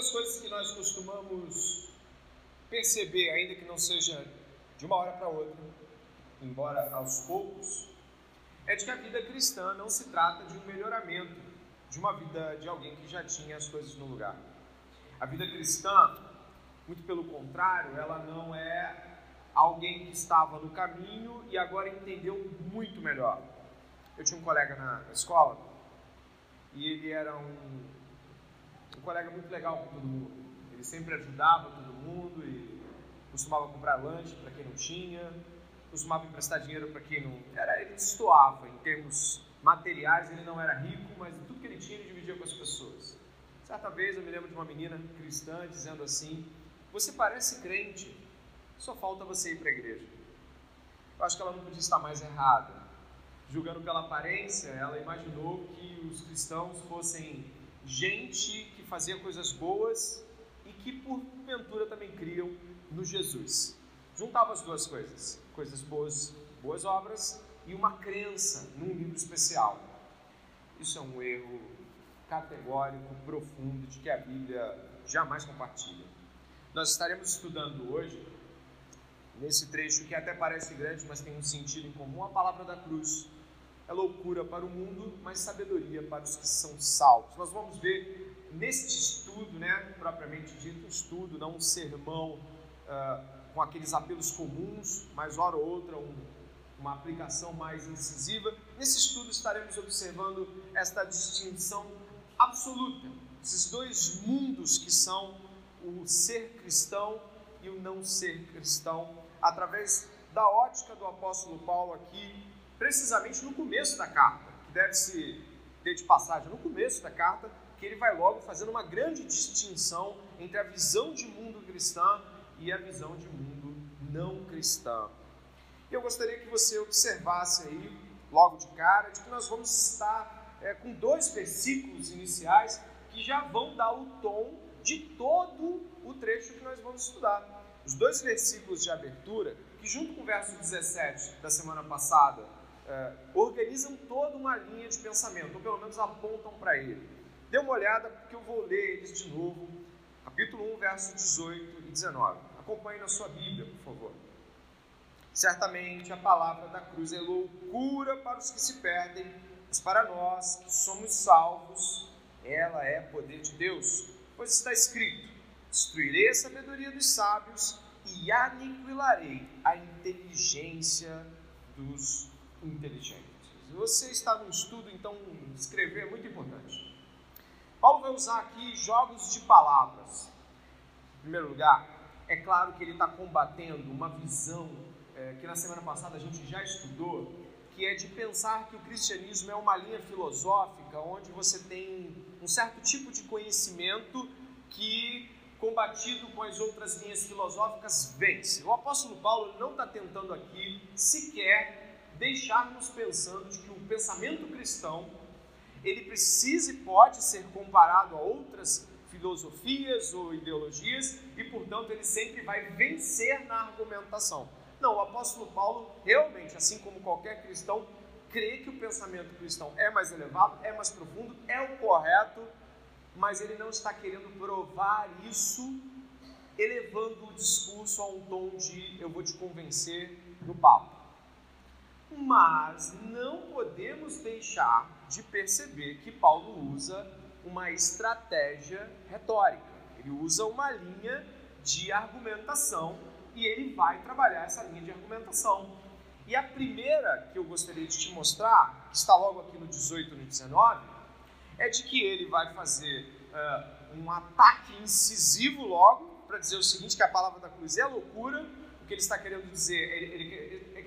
das coisas que nós costumamos perceber, ainda que não seja de uma hora para outra, embora aos poucos, é de que a vida cristã não se trata de um melhoramento de uma vida de alguém que já tinha as coisas no lugar. A vida cristã, muito pelo contrário, ela não é alguém que estava no caminho e agora entendeu muito melhor. Eu tinha um colega na, escola e ele era um, um colega muito legal com todo mundo. Ele sempre ajudava todo mundo e costumava comprar lanche para quem não tinha, costumava emprestar dinheiro para quem não. Era, ele destoava em termos materiais, ele não era rico, mas tudo que ele tinha ele dividia com as pessoas. Certa vez eu me lembro de uma menina cristã dizendo assim: Você parece crente, só falta você ir para a igreja. Eu acho que ela não podia estar mais errada. Julgando pela aparência, ela imaginou que os cristãos fossem gente fazia coisas boas e que porventura também criam no Jesus. Juntava as duas coisas, coisas boas, boas obras e uma crença num livro especial. Isso é um erro categórico, profundo, de que a Bíblia jamais compartilha. Nós estaremos estudando hoje nesse trecho que até parece grande, mas tem um sentido em comum, a palavra da cruz. É loucura para o mundo, mas sabedoria para os que são salvos. Nós vamos ver neste estudo, né, propriamente dito, estudo, não um sermão uh, com aqueles apelos comuns, mas hora ou outra um, uma aplicação mais incisiva. Nesse estudo estaremos observando esta distinção absoluta, esses dois mundos que são o ser cristão e o não ser cristão, através da ótica do apóstolo Paulo aqui, precisamente no começo da carta, que deve se ter de passagem no começo da carta, que ele vai logo fazendo uma grande distinção entre a visão de mundo cristã e a visão de mundo não cristã. E eu gostaria que você observasse aí, logo de cara, de que nós vamos estar é, com dois versículos iniciais que já vão dar o tom de todo o trecho que nós vamos estudar os dois versículos de abertura, que junto com o verso 17 da semana passada, é, organizam toda uma linha de pensamento, ou pelo menos apontam para ele. Dê uma olhada, porque eu vou ler eles de novo, capítulo 1, verso 18 e 19. Acompanhe na sua Bíblia, por favor. Certamente a palavra da cruz é loucura para os que se perdem, mas para nós que somos salvos, ela é poder de Deus, pois está escrito: Destruirei a sabedoria dos sábios e aniquilarei a inteligência dos inteligentes. Você está no estudo, então escrever é muito importante. Paulo vai usar aqui jogos de palavras. Em primeiro lugar, é claro que ele está combatendo uma visão é, que na semana passada a gente já estudou, que é de pensar que o cristianismo é uma linha filosófica onde você tem um certo tipo de conhecimento que combatido com as outras linhas filosóficas, vence. O apóstolo Paulo não está tentando aqui sequer deixar-nos pensando de que o pensamento cristão ele precisa e pode ser comparado a outras filosofias ou ideologias e, portanto, ele sempre vai vencer na argumentação. Não, o apóstolo Paulo realmente, assim como qualquer cristão, crê que o pensamento cristão é mais elevado, é mais profundo, é o correto mas ele não está querendo provar isso, elevando o discurso a um tom de eu vou te convencer no papo. Mas não podemos deixar de perceber que Paulo usa uma estratégia retórica. Ele usa uma linha de argumentação e ele vai trabalhar essa linha de argumentação. E a primeira que eu gostaria de te mostrar, que está logo aqui no 18 e no 19, é de que ele vai fazer uh, um ataque incisivo logo para dizer o seguinte, que a palavra da cruz é loucura, o que ele está querendo dizer, ele, ele,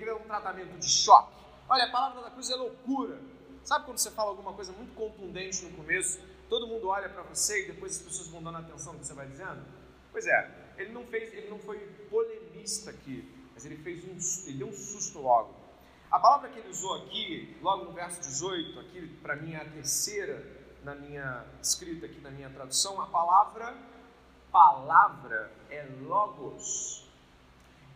ele, ele quer um tratamento de choque. Olha, a palavra da cruz é loucura. Sabe quando você fala alguma coisa muito contundente no começo, todo mundo olha para você e depois as pessoas vão dando atenção no que você vai dizendo? Pois é, ele não fez, ele não foi polemista aqui, mas ele fez um, ele deu um susto logo. A palavra que ele usou aqui, logo no verso 18, aqui para mim é a terceira na minha escrita aqui na minha tradução, a palavra palavra é logos.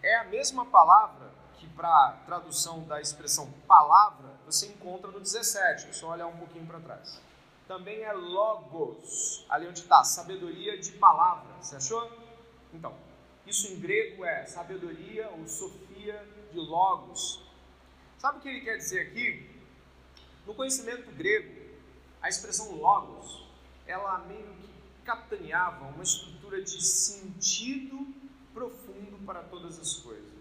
É a mesma palavra que para tradução da expressão palavra você encontra no 17, é só olhar um pouquinho para trás. também é logos, ali onde está, sabedoria de palavra. Você achou? Então, isso em grego é sabedoria ou sofia de logos. Sabe o que ele quer dizer aqui? No conhecimento grego, a expressão logos, ela meio que capitaneava uma estrutura de sentido profundo para todas as coisas.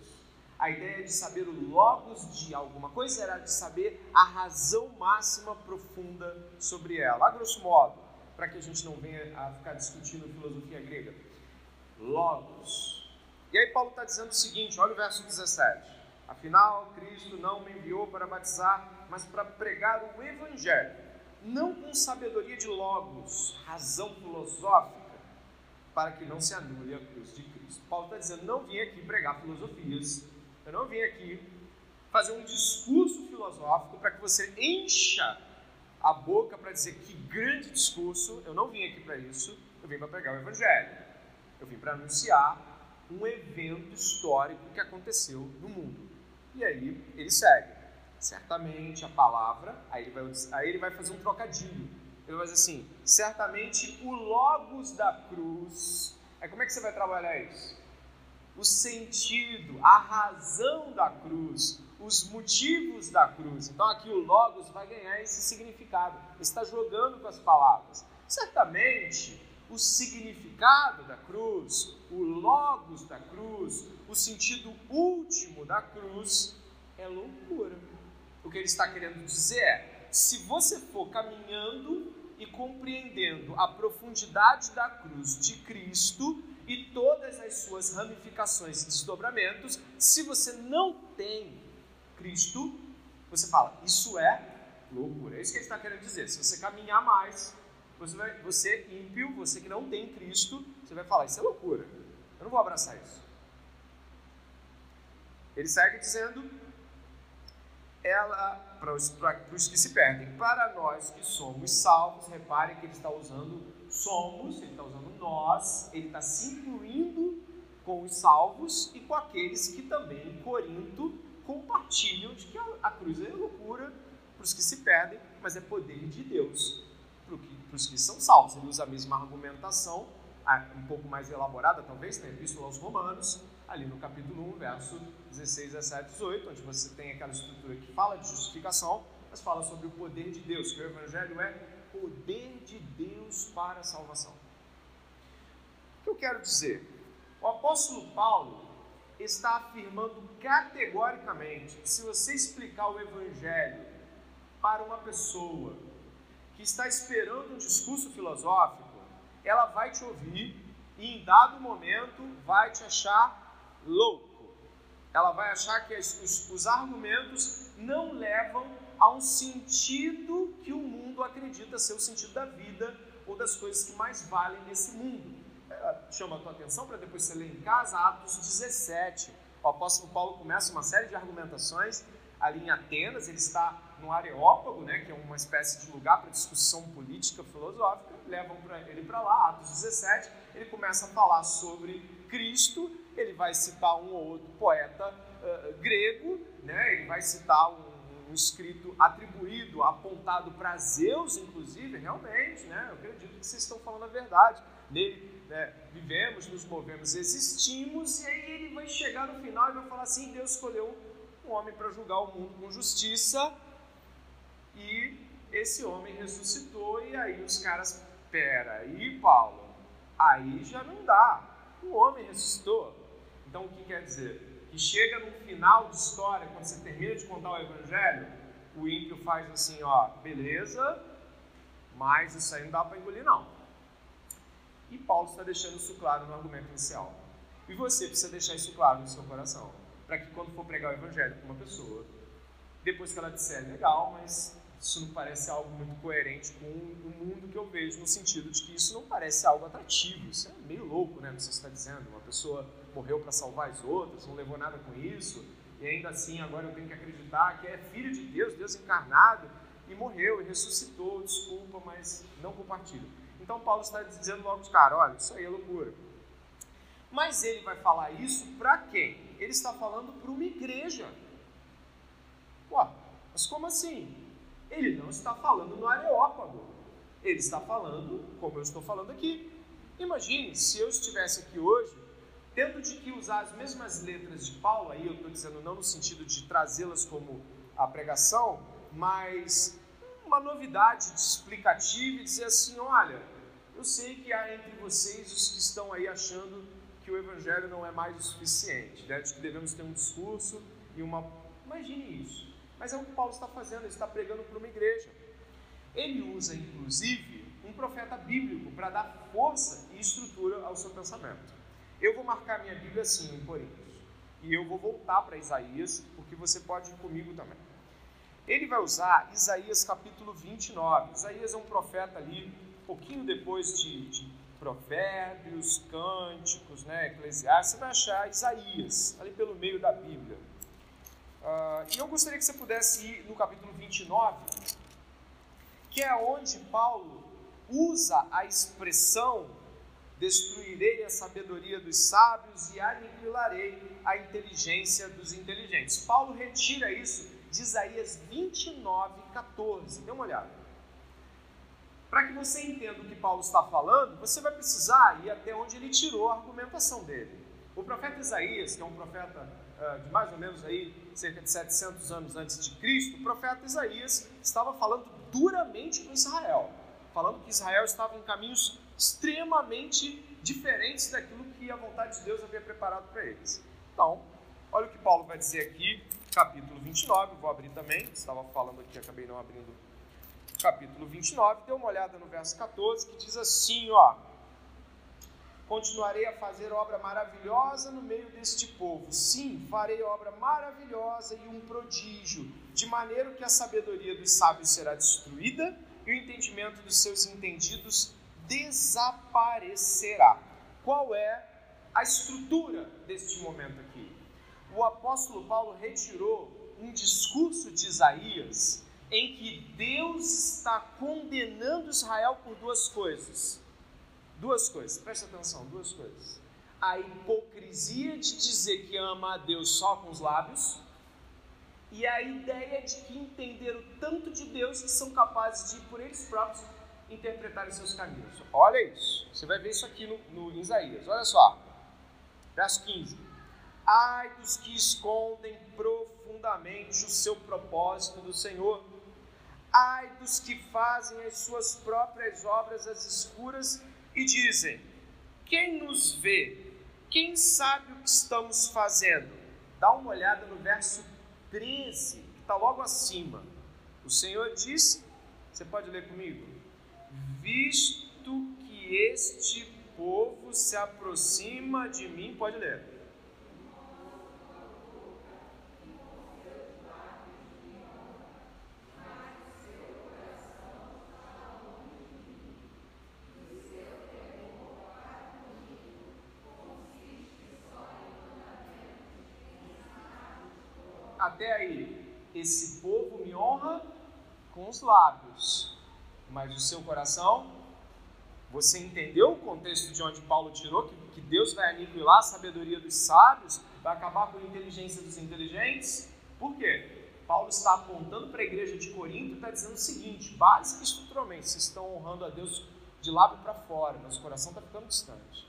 A ideia de saber o logos de alguma coisa era de saber a razão máxima profunda sobre ela. A grosso modo, para que a gente não venha a ficar discutindo filosofia grega. Logos. E aí Paulo está dizendo o seguinte, olha o verso 17. Afinal, Cristo não me enviou para batizar, mas para pregar o Evangelho, não com sabedoria de logos, razão filosófica, para que não se anule a cruz de Cristo. Paulo está dizendo: não vim aqui pregar filosofias, eu não vim aqui fazer um discurso filosófico para que você encha a boca para dizer que grande discurso. Eu não vim aqui para isso. Eu vim para pregar o Evangelho. Eu vim para anunciar um evento histórico que aconteceu no mundo. E aí ele segue. Certamente a palavra, aí ele vai, aí ele vai fazer um trocadilho. Ele vai dizer assim: certamente o Logos da cruz. Aí como é que você vai trabalhar isso? O sentido, a razão da cruz, os motivos da cruz. Então aqui o Logos vai ganhar esse significado. está jogando com as palavras. Certamente, o significado da cruz, o Logos da cruz, o sentido último da cruz é loucura. O que ele está querendo dizer é: se você for caminhando e compreendendo a profundidade da cruz de Cristo, e todas as suas ramificações e desdobramentos, se você não tem Cristo, você fala, isso é loucura. É isso que ele está querendo dizer. Se você caminhar mais, você, vai, você ímpio, você que não tem Cristo, você vai falar, isso é loucura. Eu não vou abraçar isso. Ele segue dizendo, ela, para os, para os que se perdem, para nós que somos salvos, reparem que ele está usando somos, ele está usando nós, ele está se incluindo com os salvos e com aqueles que também em Corinto compartilham de que a, cruz é loucura para os que se perdem, mas é poder de Deus para os que são salvos. Ele usa a mesma argumentação, um pouco mais elaborada, talvez, na Epístola aos Romanos, ali no capítulo 1, verso 16, 17, 18, onde você tem aquela estrutura que fala de justificação, mas fala sobre o poder de Deus, que o Evangelho é poder de Deus para a salvação. O que eu quero dizer? O apóstolo Paulo está afirmando categoricamente que se você explicar o Evangelho para uma pessoa que está esperando um discurso filosófico, ela vai te ouvir e em dado momento vai te achar louco. Ela vai achar que os, os argumentos não levam a um sentido que o mundo acredita ser o sentido da vida ou das coisas que mais valem nesse mundo. Chama a tua atenção para depois você ler em casa Atos 17. O apóstolo Paulo começa uma série de argumentações ali em Atenas, ele está no Areópago, né, que é uma espécie de lugar para discussão política filosófica, levam ele para lá, Atos 17, ele começa a falar sobre Cristo, ele vai citar um ou outro poeta uh, grego, né, ele vai citar um um escrito atribuído, apontado para Zeus, inclusive, realmente, né? Eu acredito que vocês estão falando a verdade. Nele né, vivemos, nos movemos, existimos, e aí ele vai chegar no final e vai falar assim: Deus escolheu um homem para julgar o mundo com justiça, e esse homem ressuscitou, e aí os caras, pera Paulo, aí já não dá. O homem ressuscitou. Então o que quer dizer? que chega no final de história, quando você termina de contar o evangelho, o ímpio faz assim, ó, beleza, mas isso aí não dá para engolir não. E Paulo está deixando isso claro no argumento inicial. E você precisa deixar isso claro no seu coração, para que quando for pregar o evangelho para uma pessoa, depois que ela disser legal, mas isso não parece algo muito coerente com o mundo que eu vejo, no sentido de que isso não parece algo atrativo, isso é meio louco, né? Você está dizendo, uma pessoa morreu para salvar as outras, não levou nada com isso, e ainda assim agora eu tenho que acreditar que é filho de Deus, Deus encarnado, e morreu e ressuscitou, desculpa, mas não compartilho. Então Paulo está dizendo logo de cara, olha, isso aí é loucura. Mas ele vai falar isso para quem? Ele está falando para uma igreja. Pô, mas como assim? Ele não está falando no Areópago. Ele está falando como eu estou falando aqui. Imagine se eu estivesse aqui hoje, tendo de que usar as mesmas letras de Paulo, aí eu estou dizendo não no sentido de trazê-las como a pregação, mas uma novidade explicativa e dizer assim: olha, eu sei que há entre vocês os que estão aí achando que o evangelho não é mais o suficiente, né? que devemos ter um discurso e uma. Imagine isso. Mas é o que Paulo está fazendo, ele está pregando para uma igreja. Ele usa, inclusive, um profeta bíblico para dar força e estrutura ao seu pensamento. Eu vou marcar minha Bíblia assim em Coríntios. E eu vou voltar para Isaías, porque você pode ir comigo também. Ele vai usar Isaías capítulo 29. Isaías é um profeta ali, pouquinho depois de, de Provérbios, Cânticos, né, Eclesiastes. Você vai achar Isaías, ali pelo meio da Bíblia. Uh, e eu gostaria que você pudesse ir no capítulo 29, que é onde Paulo usa a expressão destruirei a sabedoria dos sábios e aniquilarei a inteligência dos inteligentes. Paulo retira isso de Isaías 29, 14. Dê uma olhada. Para que você entenda o que Paulo está falando, você vai precisar ir até onde ele tirou a argumentação dele. O profeta Isaías, que é um profeta uh, de mais ou menos aí cerca de 700 anos antes de Cristo, o profeta Isaías estava falando duramente com Israel, falando que Israel estava em caminhos extremamente diferentes daquilo que a vontade de Deus havia preparado para eles. Então, olha o que Paulo vai dizer aqui, capítulo 29, vou abrir também, estava falando aqui, acabei não abrindo. Capítulo 29, dê uma olhada no verso 14, que diz assim, ó: Continuarei a fazer obra maravilhosa no meio deste povo. Sim, farei obra maravilhosa e um prodígio, de maneira que a sabedoria dos sábios será destruída e o entendimento dos seus entendidos desaparecerá. Qual é a estrutura deste momento aqui? O apóstolo Paulo retirou um discurso de Isaías em que Deus está condenando Israel por duas coisas Duas coisas, preste atenção, duas coisas. A hipocrisia de dizer que ama a Deus só com os lábios e a ideia de que entenderam tanto de Deus que são capazes de, por eles próprios, interpretar os seus caminhos. Olha isso. Você vai ver isso aqui no, no Isaías. Olha só. Verso 15. Ai dos que escondem profundamente o seu propósito do Senhor. Ai dos que fazem as suas próprias obras às escuras e dizem: Quem nos vê? Quem sabe o que estamos fazendo? Dá uma olhada no verso 13, que está logo acima. O Senhor diz: Você pode ler comigo? Visto que este povo se aproxima de mim, pode ler até aí, esse povo me honra com os lábios, mas o seu coração, você entendeu o contexto de onde Paulo tirou que, que Deus vai aniquilar a sabedoria dos sábios, vai acabar com a inteligência dos inteligentes? Por quê? Paulo está apontando para a igreja de Corinto e está dizendo o seguinte: básico e estruturalmente, vocês estão honrando a Deus de lábio para fora, mas o coração está ficando distante.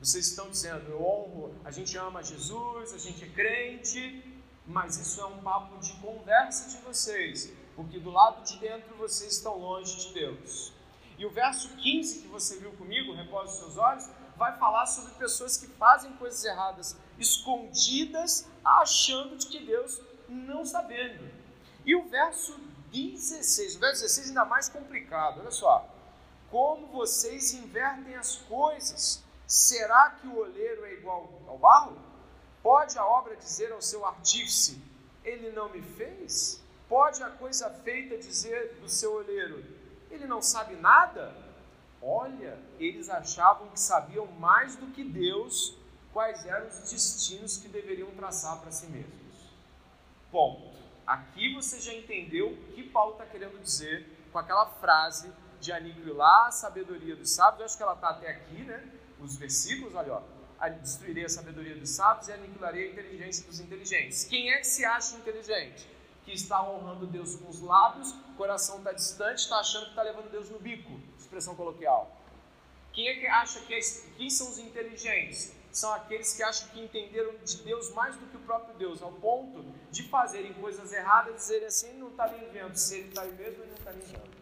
Vocês estão dizendo, eu honro, a gente ama Jesus, a gente é crente, mas isso é um papo de conversa de vocês, porque do lado de dentro vocês estão longe de Deus. E o verso 15 que você viu comigo, repose os seus olhos, vai falar sobre pessoas que fazem coisas erradas, escondidas, achando de que Deus não está vendo. E o verso 16, o verso 16 ainda mais complicado, olha só. Como vocês invertem as coisas, será que o olheiro é igual ao barro? Pode a obra dizer ao seu artífice: Ele não me fez? Pode a coisa feita dizer do seu olheiro: Ele não sabe nada? Olha, eles achavam que sabiam mais do que Deus quais eram os destinos que deveriam traçar para si mesmos. Ponto. Aqui você já entendeu o que Paulo está querendo dizer com aquela frase de aniquilar a sabedoria dos sábios. Eu acho que ela está até aqui, né? Os versículos, olha, ó destruirei a sabedoria dos sábios e aniquilarei a inteligência dos inteligentes. Quem é que se acha inteligente? que está honrando Deus com os lábios, o coração está distante, está achando que está levando Deus no bico, expressão coloquial. Quem é que acha que é, quem são os inteligentes? São aqueles que acham que entenderam de Deus mais do que o próprio Deus, ao ponto de fazerem coisas erradas e dizerem assim, não está nem vendo, se ele está aí mesmo, ele não está nem vendo.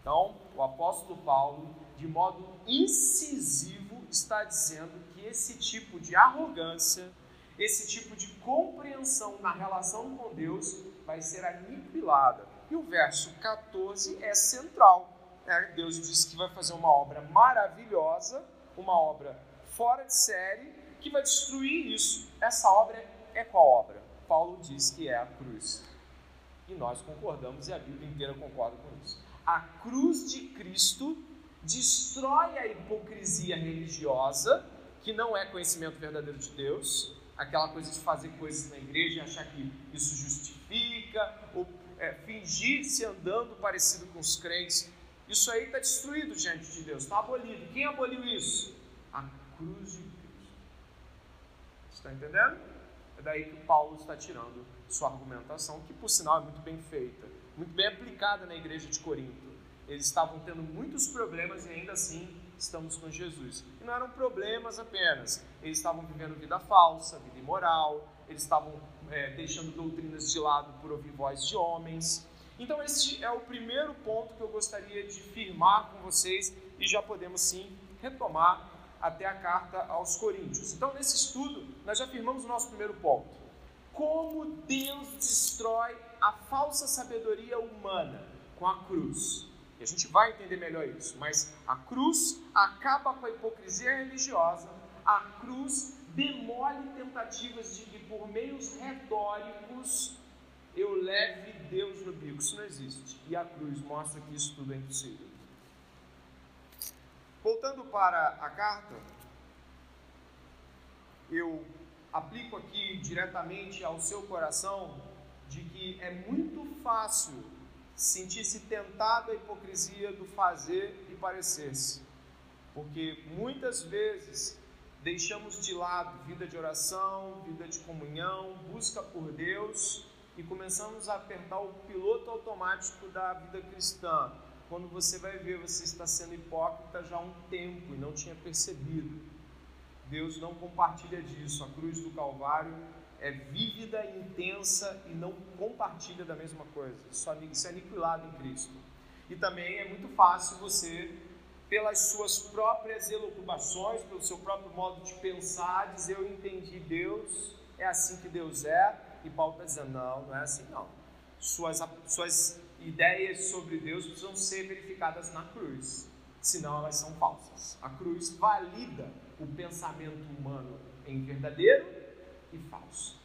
Então, o apóstolo Paulo, de modo incisivo, está dizendo esse tipo de arrogância, esse tipo de compreensão na relação com Deus vai ser aniquilada. E o verso 14 é central. Né? Deus diz que vai fazer uma obra maravilhosa, uma obra fora de série, que vai destruir isso. Essa obra é qual obra? Paulo diz que é a cruz. E nós concordamos, e a Bíblia inteira concorda com isso. A cruz de Cristo destrói a hipocrisia religiosa, que não é conhecimento verdadeiro de Deus, aquela coisa de fazer coisas na igreja e achar que isso justifica, ou é, fingir-se andando parecido com os crentes. Isso aí está destruído diante de Deus, está abolido. Quem aboliu isso? A cruz de Cristo. Está entendendo? É daí que Paulo está tirando sua argumentação, que por sinal é muito bem feita, muito bem aplicada na igreja de Corinto. Eles estavam tendo muitos problemas e ainda assim estamos com Jesus. E não eram problemas apenas, eles estavam vivendo vida falsa, vida imoral, eles estavam é, deixando doutrinas de lado por ouvir voz de homens. Então, este é o primeiro ponto que eu gostaria de firmar com vocês e já podemos sim retomar até a carta aos Coríntios. Então, nesse estudo, nós já firmamos o nosso primeiro ponto. Como Deus destrói a falsa sabedoria humana com a cruz. E a gente vai entender melhor isso, mas a cruz acaba com a hipocrisia religiosa, a cruz demole tentativas de que por meios retóricos eu leve Deus no bico. Isso não existe. E a cruz mostra que isso tudo é impossível. Voltando para a carta, eu aplico aqui diretamente ao seu coração de que é muito fácil sentir-se tentado à hipocrisia do fazer e parecer-se. Porque muitas vezes deixamos de lado vida de oração, vida de comunhão, busca por Deus e começamos a apertar o piloto automático da vida cristã. Quando você vai ver, você está sendo hipócrita já há um tempo e não tinha percebido. Deus não compartilha disso. A cruz do Calvário é vívida, intensa e não compartilha da mesma coisa. Isso é aniquilado em Cristo. E também é muito fácil você, pelas suas próprias elucubações, pelo seu próprio modo de pensar, dizer eu entendi Deus, é assim que Deus é. E Paulo está dizendo, não, não é assim não. Suas, suas ideias sobre Deus precisam ser verificadas na cruz, senão elas são falsas. A cruz valida o pensamento humano em verdadeiro e falso.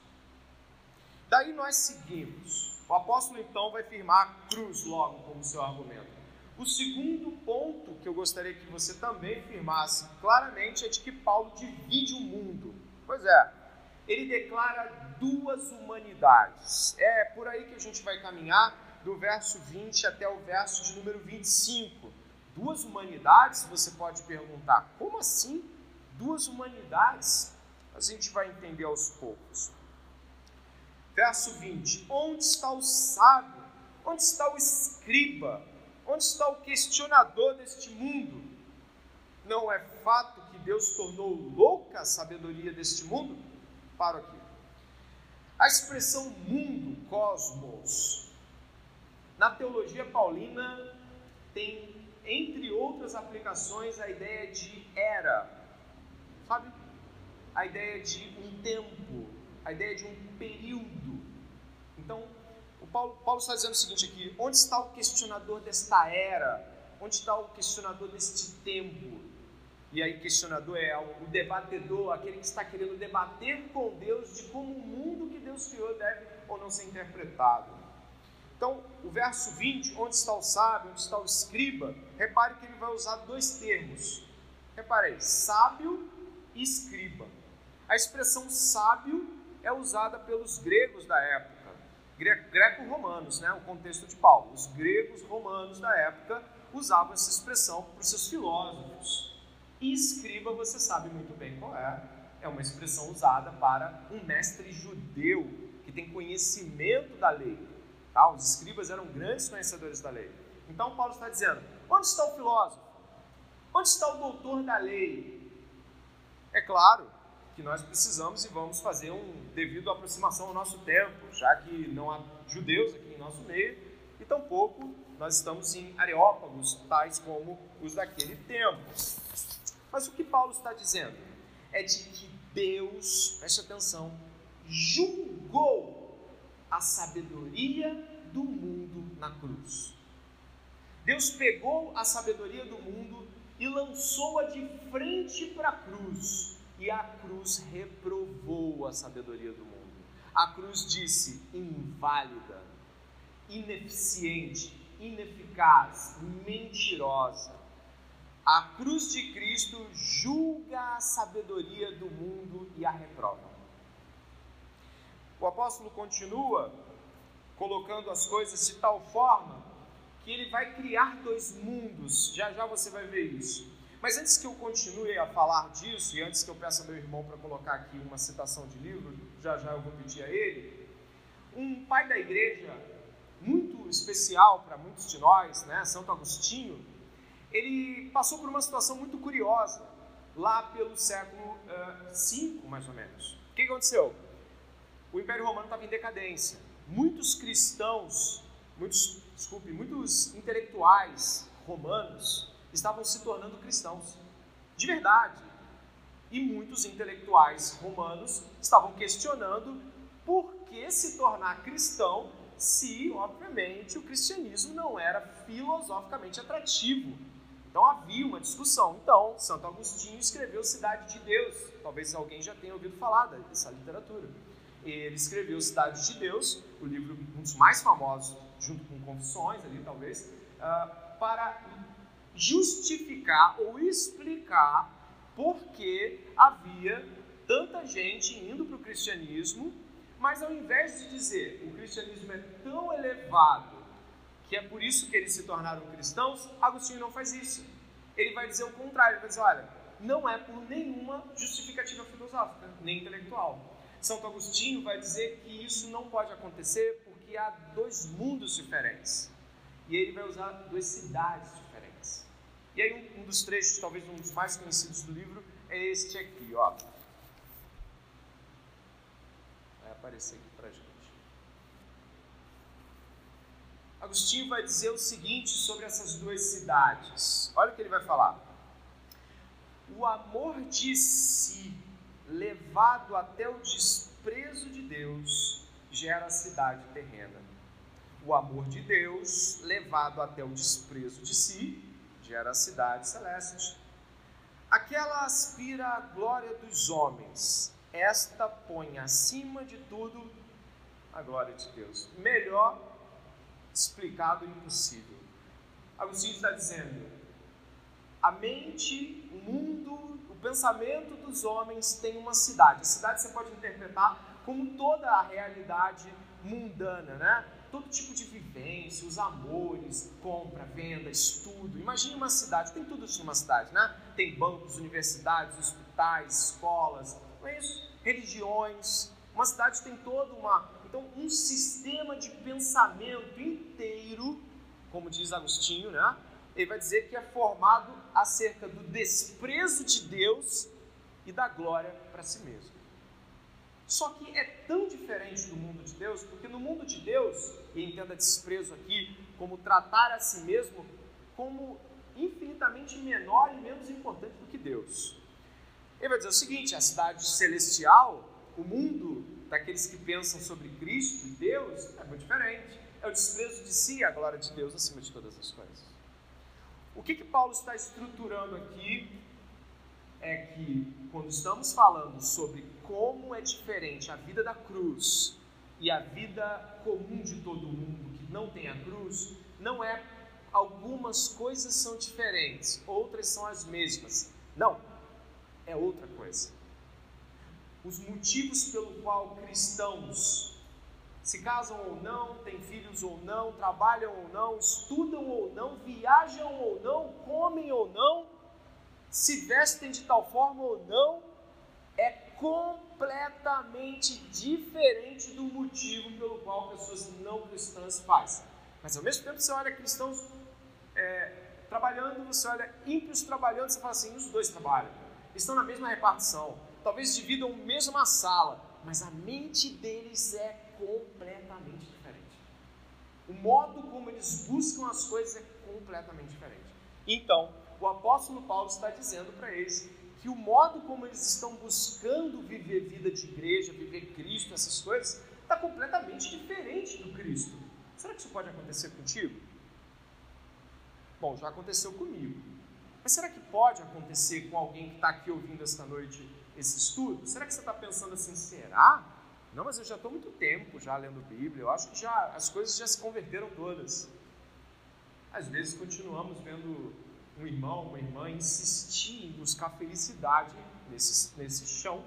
Daí nós seguimos. O apóstolo então vai firmar a cruz logo como seu argumento. O segundo ponto que eu gostaria que você também firmasse claramente é de que Paulo divide o mundo. Pois é, ele declara duas humanidades. É por aí que a gente vai caminhar do verso 20 até o verso de número 25. Duas humanidades, você pode perguntar, como assim? Duas humanidades? A gente vai entender aos poucos. Verso 20: Onde está o sábio? Onde está o escriba? Onde está o questionador deste mundo? Não é fato que Deus tornou louca a sabedoria deste mundo? Paro aqui. A expressão mundo, cosmos, na teologia paulina tem, entre outras aplicações, a ideia de era. Sabe? A ideia de um tempo, a ideia de um período. Então, o Paulo, Paulo está dizendo o seguinte aqui: onde está o questionador desta era? Onde está o questionador deste tempo? E aí, questionador é o debatedor, aquele que está querendo debater com Deus de como o mundo que Deus criou deve ou não ser interpretado. Então, o verso 20, onde está o sábio, onde está o escriba, repare que ele vai usar dois termos. Repare aí, sábio e escriba. A expressão sábio é usada pelos gregos da época, greco-romanos, né? o contexto de Paulo. Os gregos romanos da época usavam essa expressão para os seus filósofos. E escriba, você sabe muito bem qual é, é uma expressão usada para um mestre judeu que tem conhecimento da lei. Tá? Os escribas eram grandes conhecedores da lei. Então Paulo está dizendo: onde está o filósofo? Onde está o doutor da lei? É claro que nós precisamos e vamos fazer um devido aproximação ao nosso tempo, já que não há judeus aqui em nosso meio e tampouco nós estamos em areópagos tais como os daquele tempo. Mas o que Paulo está dizendo é de que Deus, preste atenção, julgou a sabedoria do mundo na cruz. Deus pegou a sabedoria do mundo e lançou-a de frente para a cruz, e a cruz reprovou a sabedoria do mundo. A cruz disse: inválida, ineficiente, ineficaz, mentirosa. A cruz de Cristo julga a sabedoria do mundo e a reprova. O apóstolo continua colocando as coisas de tal forma que ele vai criar dois mundos. Já já você vai ver isso. Mas antes que eu continue a falar disso, e antes que eu peça ao meu irmão para colocar aqui uma citação de livro, já já eu vou pedir a ele, um pai da igreja muito especial para muitos de nós, né, Santo Agostinho, ele passou por uma situação muito curiosa lá pelo século V, uh, mais ou menos. O que aconteceu? O Império Romano estava em decadência. Muitos cristãos, muitos, desculpe, muitos intelectuais romanos estavam se tornando cristãos. De verdade. E muitos intelectuais romanos estavam questionando por que se tornar cristão se, obviamente, o cristianismo não era filosoficamente atrativo. Então havia uma discussão. Então, Santo Agostinho escreveu Cidade de Deus. Talvez alguém já tenha ouvido falar dessa literatura. Ele escreveu Cidade de Deus, o livro um dos mais famosos, junto com Confissões, ali talvez, uh, para justificar ou explicar por que havia tanta gente indo para o cristianismo mas ao invés de dizer o cristianismo é tão elevado que é por isso que eles se tornaram cristãos, Agostinho não faz isso. Ele vai dizer o contrário, ele vai dizer, olha, não é por nenhuma justificativa filosófica, nem intelectual. Santo Agostinho vai dizer que isso não pode acontecer porque há dois mundos diferentes. E ele vai usar duas cidades diferentes. E aí um, dos trechos, talvez um dos mais conhecidos do livro, é este aqui, ó aparecer aqui para gente. Agostinho vai dizer o seguinte sobre essas duas cidades. Olha o que ele vai falar. O amor de si, levado até o desprezo de Deus, gera a cidade terrena. O amor de Deus, levado até o desprezo de si, gera a cidade celeste. Aquela aspira à glória dos homens, esta põe acima de tudo a glória de Deus. Melhor explicado impossível. Agostinho está dizendo: a mente, o mundo, o pensamento dos homens tem uma cidade. A cidade você pode interpretar como toda a realidade mundana, né? Todo tipo de vivência, os amores, compra, venda, estudo. Imagine uma cidade, tem tudo isso numa cidade, né? Tem bancos, universidades, hospitais, escolas, não é isso? Religiões. Uma cidade tem toda uma. Então, um sistema de pensamento inteiro, como diz Agostinho, né? Ele vai dizer que é formado acerca do desprezo de Deus e da glória para si mesmo. Só que é tão diferente do mundo de Deus, porque no mundo de Deus, e entenda desprezo aqui como tratar a si mesmo como infinitamente menor e menos importante do que Deus. Ele vai dizer o seguinte: a cidade celestial, o mundo daqueles que pensam sobre Cristo e Deus, é muito diferente. É o desprezo de si e a glória de Deus acima de todas as coisas. O que, que Paulo está estruturando aqui é que, quando estamos falando sobre como é diferente a vida da cruz e a vida comum de todo mundo que não tem a cruz, não é algumas coisas são diferentes, outras são as mesmas. Não, é outra coisa. Os motivos pelo qual cristãos se casam ou não, têm filhos ou não, trabalham ou não, estudam ou não, viajam ou não, comem ou não, se vestem de tal forma ou não, é completamente diferente do motivo pelo qual pessoas não cristãs fazem. Mas ao mesmo tempo você olha cristãos é, trabalhando, você olha ímpios trabalhando, você fala assim, os dois trabalham. Estão na mesma repartição, talvez dividam a mesma sala, mas a mente deles é completamente diferente. O modo como eles buscam as coisas é completamente diferente. Então, o apóstolo Paulo está dizendo para eles que o modo como eles estão buscando viver vida de igreja, viver Cristo, essas coisas, está completamente diferente do Cristo. Será que isso pode acontecer contigo? Bom, já aconteceu comigo. Mas será que pode acontecer com alguém que está aqui ouvindo esta noite esse estudo? Será que você está pensando assim, será? Não, mas eu já estou muito tempo já lendo Bíblia, eu acho que já as coisas já se converteram todas. Às vezes continuamos vendo um irmão, uma irmã insistir em buscar felicidade nesse, nesse chão,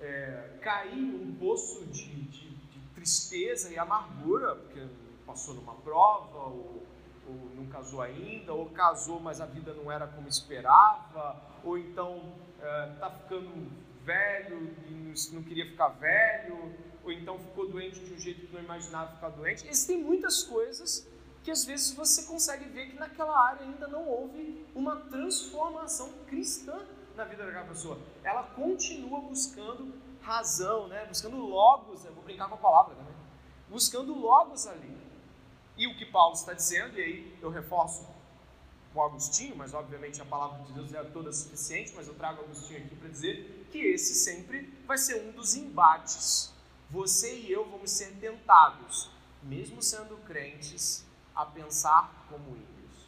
é, cair num poço de, de, de, tristeza e amargura, porque passou numa prova, ou, ou não casou ainda, ou casou, mas a vida não era como esperava, ou então está é, ficando velho e não queria ficar velho, ou então ficou doente de um jeito que não imaginava ficar doente. Existem muitas coisas que às vezes você consegue ver que naquela área ainda não houve uma transformação cristã na vida daquela pessoa. Ela continua buscando razão, né? buscando logos, eu vou brincar com a palavra também, buscando logos ali. E o que Paulo está dizendo, e aí eu reforço com Agostinho, mas obviamente a palavra de Deus é toda suficiente, mas eu trago Agostinho aqui para dizer que esse sempre vai ser um dos embates. Você e eu vamos ser tentados, mesmo sendo crentes, a pensar como ímpios.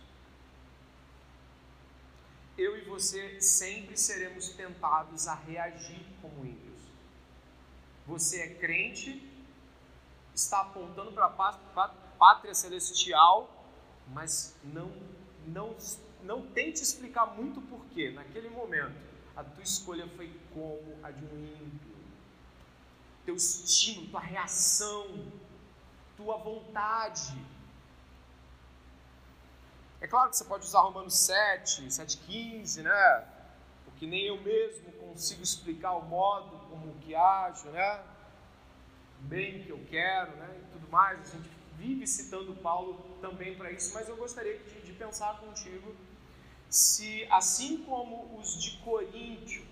Eu e você sempre seremos tentados a reagir como ímpios. Você é crente, está apontando para a pátria celestial, mas não, não, não tente explicar muito porquê. Naquele momento, a tua escolha foi como a de um ímpio. Teu estímulo, tua reação, tua vontade é claro que você pode usar Romanos 7, 7,15, né? Porque nem eu mesmo consigo explicar o modo como que ajo, né? Bem que eu quero, né? E tudo mais. A gente vive citando Paulo também para isso, mas eu gostaria de, de pensar contigo se, assim como os de Coríntio,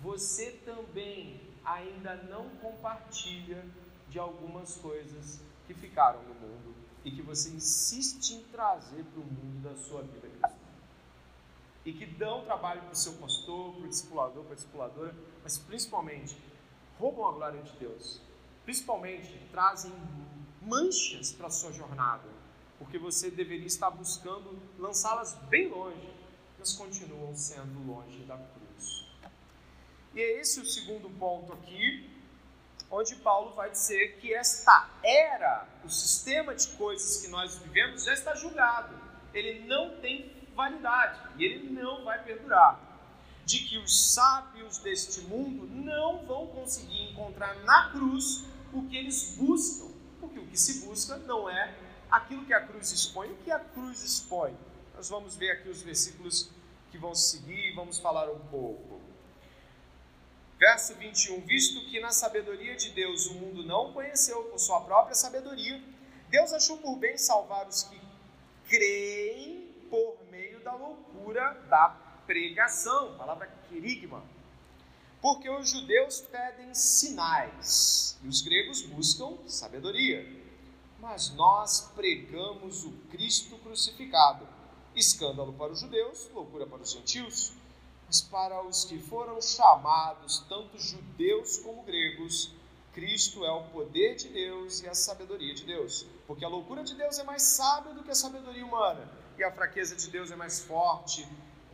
você também ainda não compartilha de algumas coisas que ficaram no mundo e que você insiste em trazer para o mundo da sua vida cristã. E que dão trabalho para o seu pastor, para o discipulador, para a discipuladora, mas principalmente roubam a glória de Deus. Principalmente trazem manchas para a sua jornada, porque você deveria estar buscando lançá-las bem longe, mas continuam sendo longe da cruz. E é esse o segundo ponto aqui, onde Paulo vai dizer que esta era, o sistema de coisas que nós vivemos, já está julgado. Ele não tem validade e ele não vai perdurar. De que os sábios deste mundo não vão conseguir encontrar na cruz o que eles buscam, porque o que se busca não é aquilo que a cruz expõe, o que a cruz expõe. Nós vamos ver aqui os versículos que vão seguir e vamos falar um pouco. Verso 21: Visto que na sabedoria de Deus o mundo não conheceu por sua própria sabedoria, Deus achou por bem salvar os que creem por meio da loucura da pregação. Palavra querigma. Porque os judeus pedem sinais e os gregos buscam sabedoria. Mas nós pregamos o Cristo crucificado. Escândalo para os judeus, loucura para os gentios para os que foram chamados, tanto judeus como gregos, Cristo é o poder de Deus e a sabedoria de Deus. Porque a loucura de Deus é mais sábia do que a sabedoria humana, e a fraqueza de Deus é mais forte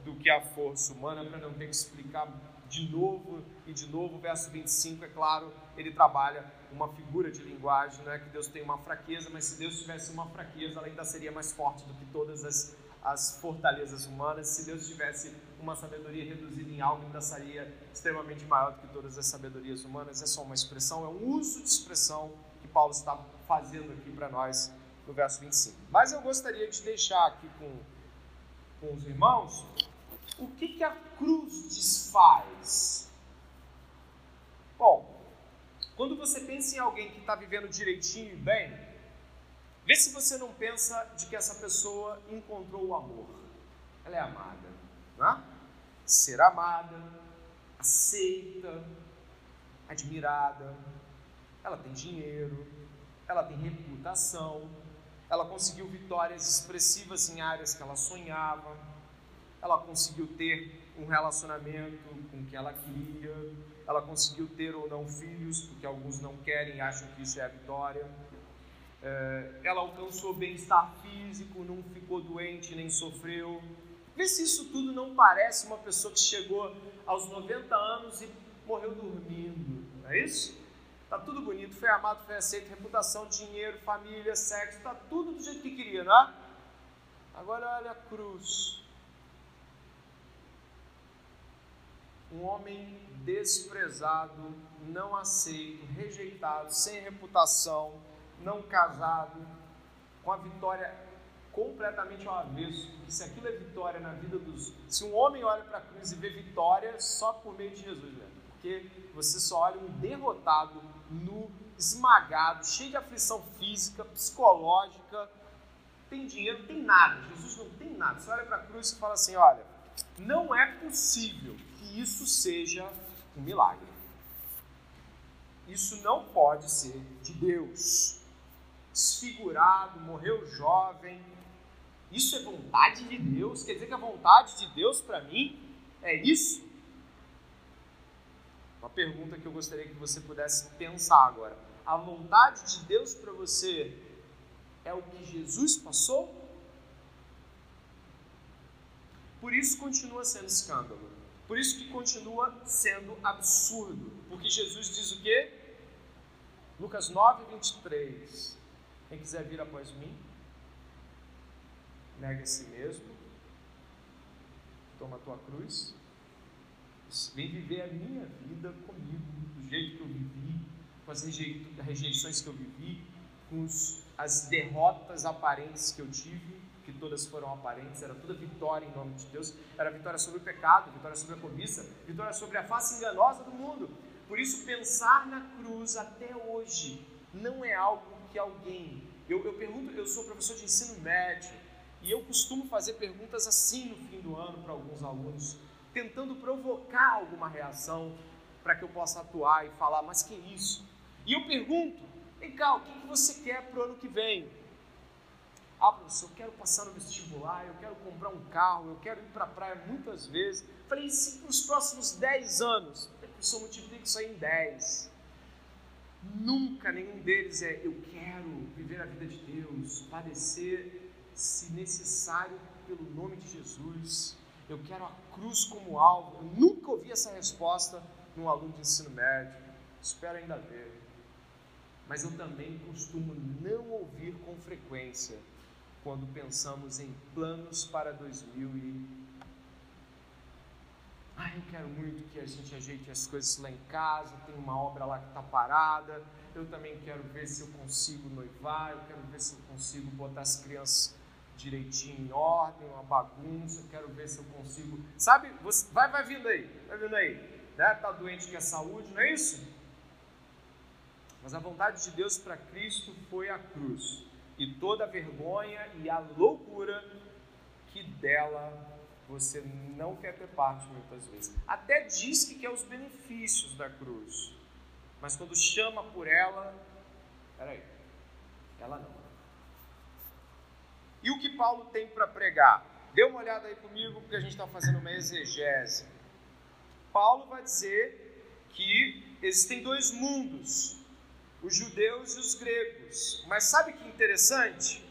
do que a força humana, para não ter que explicar de novo e de novo. Verso 25, é claro, ele trabalha uma figura de linguagem, não é que Deus tem uma fraqueza, mas se Deus tivesse uma fraqueza, ela ainda seria mais forte do que todas as, as fortalezas humanas. Se Deus tivesse uma sabedoria reduzida em algo ainda seria extremamente maior do que todas as sabedorias humanas. É só uma expressão, é um uso de expressão que Paulo está fazendo aqui para nós no verso 25. Mas eu gostaria de deixar aqui com, com os irmãos o que, que a cruz desfaz. Bom, quando você pensa em alguém que está vivendo direitinho e bem, vê se você não pensa de que essa pessoa encontrou o amor. Ela é amada, né? Ser amada, aceita, admirada, ela tem dinheiro, ela tem reputação, ela conseguiu vitórias expressivas em áreas que ela sonhava, ela conseguiu ter um relacionamento com o que ela queria, ela conseguiu ter ou não filhos, porque alguns não querem e acham que isso é a vitória. É, ela alcançou bem-estar físico, não ficou doente nem sofreu. Vê se isso tudo não parece uma pessoa que chegou aos 90 anos e morreu dormindo, não é isso? Tá tudo bonito, foi amado, foi aceito, reputação, dinheiro, família, sexo, tá tudo do jeito que queria, não é? Agora olha a cruz. Um homem desprezado, não aceito, rejeitado, sem reputação, não casado, com a vitória completamente ao avesso. Porque se aquilo é vitória na vida dos. Se um homem olha para a cruz e vê vitória, só por meio de Jesus, né? Porque você só olha um derrotado nu, esmagado, cheio de aflição física, psicológica, tem dinheiro, não tem nada. Jesus não tem nada. Você olha para a cruz e fala assim: olha, não é possível que isso seja um milagre. Isso não pode ser de Deus. Desfigurado, morreu jovem. Isso é vontade de Deus? Quer dizer que a vontade de Deus para mim é isso? Uma pergunta que eu gostaria que você pudesse pensar agora. A vontade de Deus para você é o que Jesus passou? Por isso continua sendo escândalo. Por isso que continua sendo absurdo. Porque Jesus diz o quê? Lucas 9, 23. Quem quiser vir após mim, nega a si mesmo, toma a tua cruz Vem viver a minha vida comigo, do jeito que eu vivi, com as rejeições que eu vivi, com as derrotas aparentes que eu tive, que todas foram aparentes, era toda vitória em nome de Deus, era vitória sobre o pecado, vitória sobre a cobiça, vitória sobre a face enganosa do mundo. Por isso, pensar na cruz até hoje não é algo que alguém. Eu, eu pergunto, eu sou professor de ensino médio e eu costumo fazer perguntas assim no fim do ano para alguns alunos tentando provocar alguma reação para que eu possa atuar e falar, mas que isso? E eu pergunto, vem cá, o que você quer para o ano que vem? Ah, professor, eu quero passar no vestibular, eu quero comprar um carro, eu quero ir para a praia muitas vezes. Falei, e se para os próximos 10 anos? Professor, multiplica isso aí em 10. Nunca nenhum deles é eu quero viver a vida de Deus, padecer, se necessário, pelo nome de Jesus eu quero a cruz como alvo. Eu nunca ouvi essa resposta num aluno de ensino médio. Espero ainda ver. Mas eu também costumo não ouvir com frequência quando pensamos em planos para 2000 e ah, eu quero muito que a gente ajeite as coisas lá em casa, tem uma obra lá que está parada, eu também quero ver se eu consigo noivar, eu quero ver se eu consigo botar as crianças direitinho em ordem, uma bagunça, quero ver se eu consigo. Sabe, você, vai, vai vindo aí, vai vindo aí. Né? Tá doente que é saúde, não é isso? Mas a vontade de Deus para Cristo foi a cruz. E toda a vergonha e a loucura que dela você não quer ter parte muitas vezes. Até diz que quer os benefícios da cruz. Mas quando chama por ela, peraí, ela não. E o que Paulo tem para pregar? Dê uma olhada aí comigo, porque a gente está fazendo uma exegese. Paulo vai dizer que existem dois mundos, os judeus e os gregos. Mas sabe que interessante?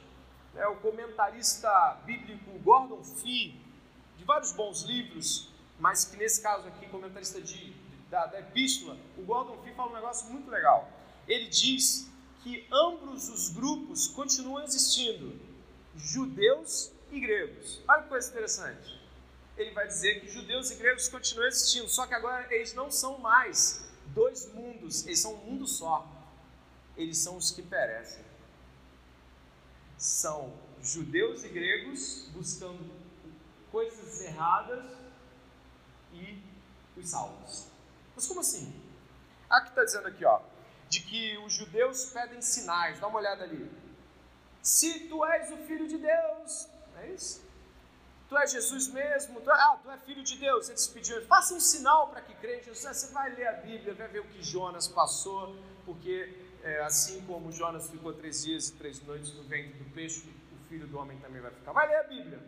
É, o comentarista bíblico Gordon Fee, de vários bons livros, mas que nesse caso aqui, comentarista de, da, da epístola, o Gordon Fee fala um negócio muito legal. Ele diz que ambos os grupos continuam existindo, judeus e gregos. Olha que coisa interessante. Ele vai dizer que judeus e gregos continuam existindo, só que agora eles não são mais dois mundos, eles são um mundo só. Eles são os que perecem. São judeus e gregos buscando coisas erradas e os salvos. Mas como assim? Aqui está dizendo aqui, ó, de que os judeus pedem sinais. Dá uma olhada ali. Se tu és o filho de Deus, é isso? Tu és Jesus mesmo? Tu é, ah, tu é filho de Deus. Eles pediram, faça um sinal para que creia em Jesus. Ah, você vai ler a Bíblia, vai ver o que Jonas passou, porque é, assim como Jonas ficou três dias e três noites no ventre do peixe, o filho do homem também vai ficar. Vai ler a Bíblia.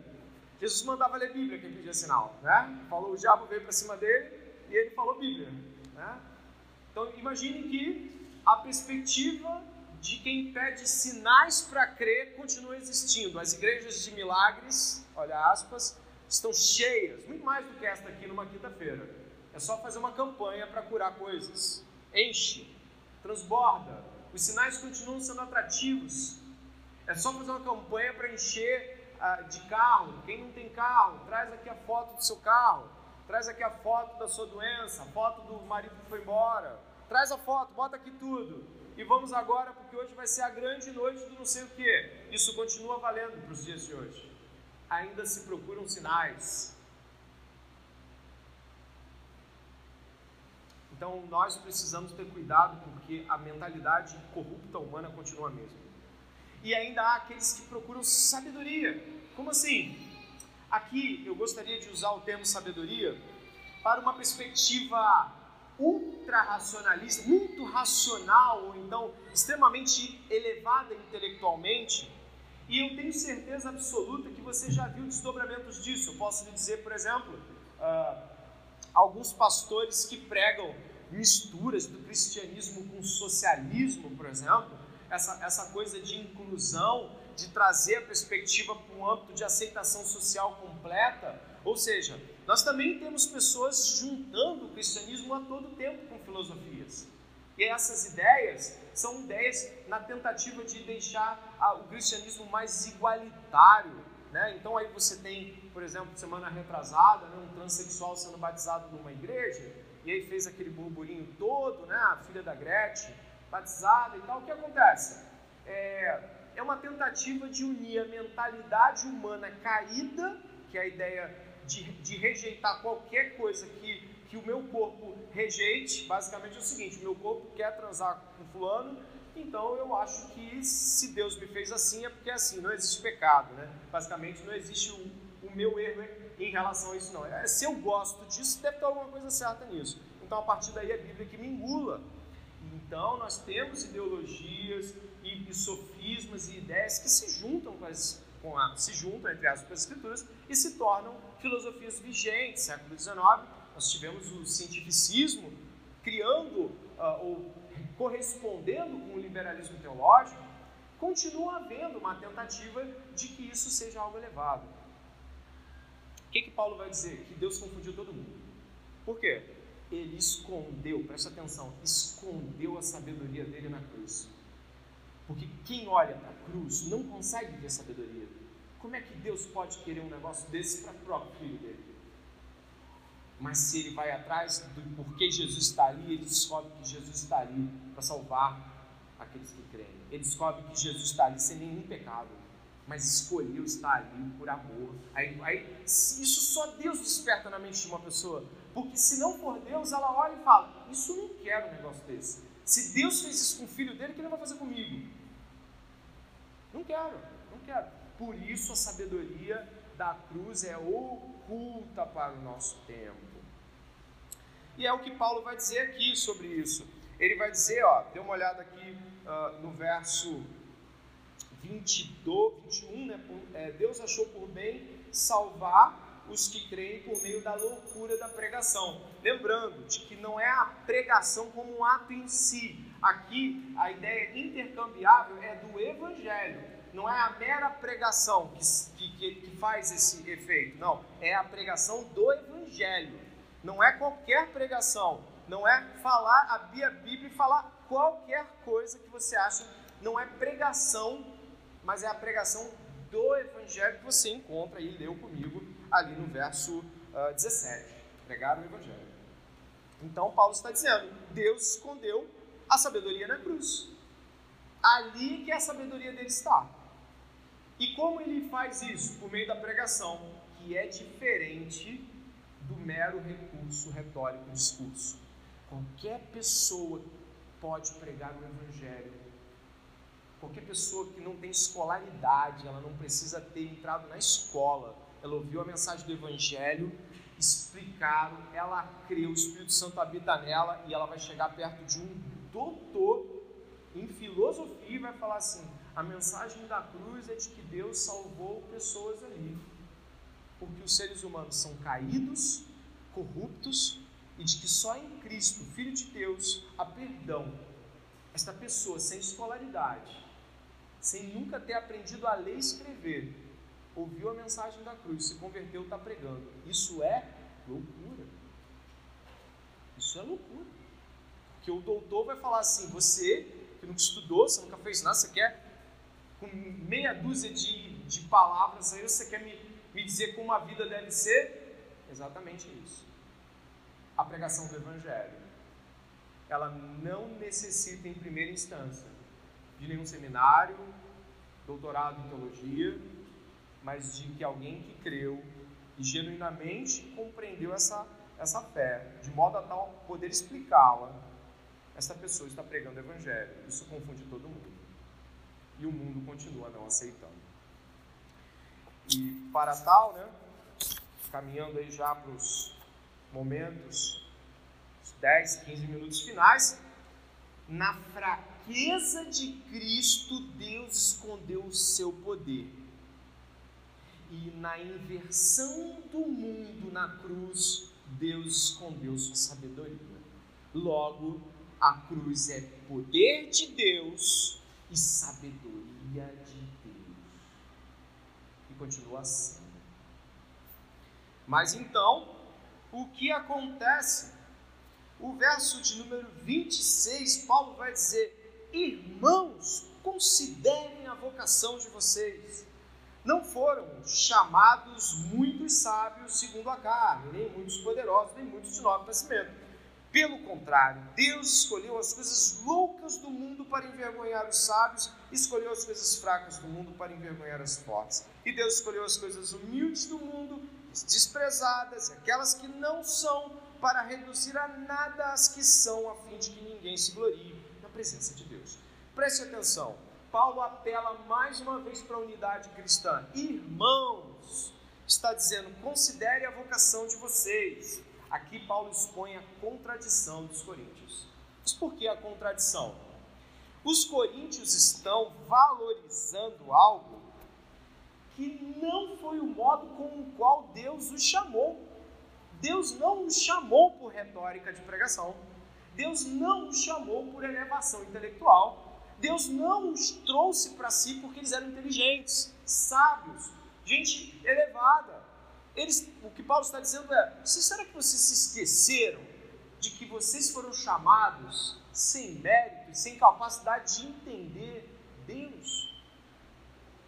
Jesus mandava ler Bíblia quem pedia sinal, né? Falou, o diabo veio para cima dele e ele falou Bíblia, né? Então imagine que a perspectiva de quem pede sinais para crer continua existindo. As igrejas de milagres, olha aspas, estão cheias, muito mais do que esta aqui numa quinta-feira. É só fazer uma campanha para curar coisas. Enche, transborda. Os sinais continuam sendo atrativos. É só fazer uma campanha para encher de carro. Quem não tem carro, traz aqui a foto do seu carro. Traz aqui a foto da sua doença, a foto do marido que foi embora. Traz a foto, bota aqui tudo. E vamos agora, porque hoje vai ser a grande noite do não sei o que. Isso continua valendo para os dias de hoje. Ainda se procuram sinais. Então nós precisamos ter cuidado porque a mentalidade corrupta humana continua a mesma. E ainda há aqueles que procuram sabedoria. Como assim? Aqui eu gostaria de usar o termo sabedoria para uma perspectiva ultra racionalista, muito racional, ou então extremamente elevada intelectualmente, e eu tenho certeza absoluta que você já viu desdobramentos disso. Eu posso lhe dizer, por exemplo, uh, alguns pastores que pregam misturas do cristianismo com socialismo, por exemplo, essa, essa coisa de inclusão, de trazer a perspectiva para um âmbito de aceitação social completa, ou seja, nós também temos pessoas juntando o cristianismo a todo tempo com filosofias. E essas ideias são ideias na tentativa de deixar o cristianismo mais igualitário. Né? Então aí você tem, por exemplo, semana retrasada, né, um transexual sendo batizado numa igreja, e aí fez aquele burburinho todo, né? a filha da Gretchen, batizada e tal. O que acontece? É, é uma tentativa de unir a mentalidade humana caída, que é a ideia de, de rejeitar qualquer coisa que, que o meu corpo rejeite, basicamente é o seguinte: o meu corpo quer transar com fulano, então eu acho que se Deus me fez assim é porque assim, não existe pecado, né? Basicamente não existe o, o meu erro em relação a isso, não. É, se eu gosto disso, deve ter alguma coisa certa nisso. Então a partir daí a Bíblia que me engula. Então nós temos ideologias e, e sofismas e ideias que se juntam com as, com a, se juntam entre as escrituras e se tornam filosofias vigentes. Século XIX, nós tivemos o cientificismo criando uh, ou correspondendo com o liberalismo teológico. Continua havendo uma tentativa de que isso seja algo elevado. O que, que Paulo vai dizer? Que Deus confundiu todo mundo. Por quê? Ele escondeu, presta atenção, escondeu a sabedoria dele na cruz. Porque quem olha para a cruz não consegue ver sabedoria. Como é que Deus pode querer um negócio desse para o próprio filho dele? Mas se ele vai atrás do porquê Jesus está ali, ele descobre que Jesus está ali para salvar aqueles que creem. Ele descobre que Jesus está ali sem nenhum pecado, mas escolheu estar ali por amor. Aí, aí isso só Deus desperta na mente de uma pessoa. Porque se não for Deus, ela olha e fala: Isso não quero um negócio desse. Se Deus fez isso com o filho dele, o que ele vai fazer comigo? Não quero, não quero. Por isso a sabedoria da cruz é oculta para o nosso tempo. E é o que Paulo vai dizer aqui sobre isso. Ele vai dizer, ó, dê uma olhada aqui uh, no verso 22, 21, né? É, Deus achou por bem salvar os que creem por meio da loucura da pregação. Lembrando de que não é a pregação como um ato em si. Aqui a ideia intercambiável é do evangelho não é a mera pregação que, que, que faz esse efeito, não. É a pregação do Evangelho. Não é qualquer pregação. Não é falar, a Bíblia e falar qualquer coisa que você acha. Não é pregação, mas é a pregação do Evangelho que você encontra e leu comigo ali no verso uh, ah, 17. Pregar o Evangelho. Então, Paulo está dizendo: Deus escondeu a sabedoria na cruz. Ali que a sabedoria dele está. E como ele faz isso? Por meio da pregação, que é diferente do mero recurso retórico discurso. Qualquer pessoa pode pregar o Evangelho. Qualquer pessoa que não tem escolaridade, ela não precisa ter entrado na escola. Ela ouviu a mensagem do Evangelho, explicaram, ela crê, o Espírito Santo habita nela e ela vai chegar perto de um doutor em filosofia e vai falar assim: a mensagem da cruz é de que Deus salvou pessoas ali. Porque os seres humanos são caídos, corruptos, e de que só em Cristo, Filho de Deus, há perdão. Esta pessoa sem escolaridade, sem nunca ter aprendido a ler e escrever, ouviu a mensagem da cruz, se converteu, está pregando. Isso é loucura. Isso é loucura. Porque o doutor vai falar assim: você que nunca estudou, você nunca fez nada, você quer com meia dúzia de, de palavras aí, você quer me, me dizer como a vida deve ser? Exatamente isso. A pregação do Evangelho. Ela não necessita, em primeira instância, de nenhum seminário, doutorado em teologia, mas de que alguém que creu e genuinamente compreendeu essa, essa fé, de modo a tal poder explicá-la, essa pessoa está pregando o Evangelho. Isso confunde todo mundo e o mundo continua não aceitando. E para tal, né, caminhando aí já para os momentos, os 10, 15 minutos finais, na fraqueza de Cristo, Deus escondeu o seu poder. E na inversão do mundo na cruz, Deus escondeu sua sabedoria. Logo, a cruz é poder de Deus e sabedoria de Deus. E continua assim. Mas então, o que acontece? O verso de número 26, Paulo vai dizer: Irmãos, considerem a vocação de vocês. Não foram chamados muitos sábios segundo a carne, nem muitos poderosos, nem muitos de novo nascimento pelo contrário, Deus escolheu as coisas loucas do mundo para envergonhar os sábios, escolheu as coisas fracas do mundo para envergonhar as fortes. E Deus escolheu as coisas humildes do mundo, desprezadas, aquelas que não são, para reduzir a nada as que são, a fim de que ninguém se glorie na presença de Deus. Preste atenção, Paulo apela mais uma vez para a unidade cristã. Irmãos, está dizendo, considere a vocação de vocês. Aqui Paulo expõe a contradição dos coríntios. Mas por que a contradição? Os coríntios estão valorizando algo que não foi o modo com o qual Deus os chamou. Deus não os chamou por retórica de pregação. Deus não os chamou por elevação intelectual. Deus não os trouxe para si porque eles eram inteligentes, sábios, gente elevada. Eles, o que Paulo está dizendo é: será que vocês se esqueceram de que vocês foram chamados sem mérito sem capacidade de entender Deus?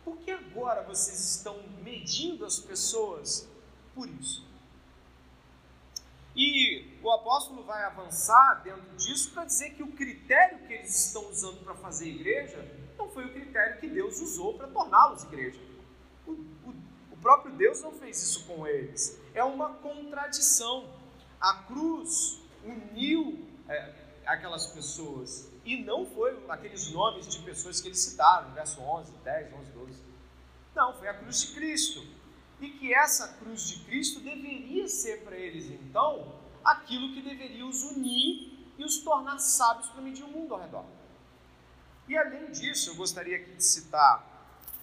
Por que agora vocês estão medindo as pessoas por isso? E o apóstolo vai avançar dentro disso para dizer que o critério que eles estão usando para fazer igreja não foi o critério que Deus usou para torná-los igreja. O, o o próprio Deus não fez isso com eles. É uma contradição. A cruz uniu é, aquelas pessoas e não foi aqueles nomes de pessoas que eles citaram, verso 11, 10, 11, 12. Não, foi a cruz de Cristo. E que essa cruz de Cristo deveria ser para eles, então, aquilo que deveria os unir e os tornar sábios para medir o mundo ao redor. E além disso, eu gostaria aqui de citar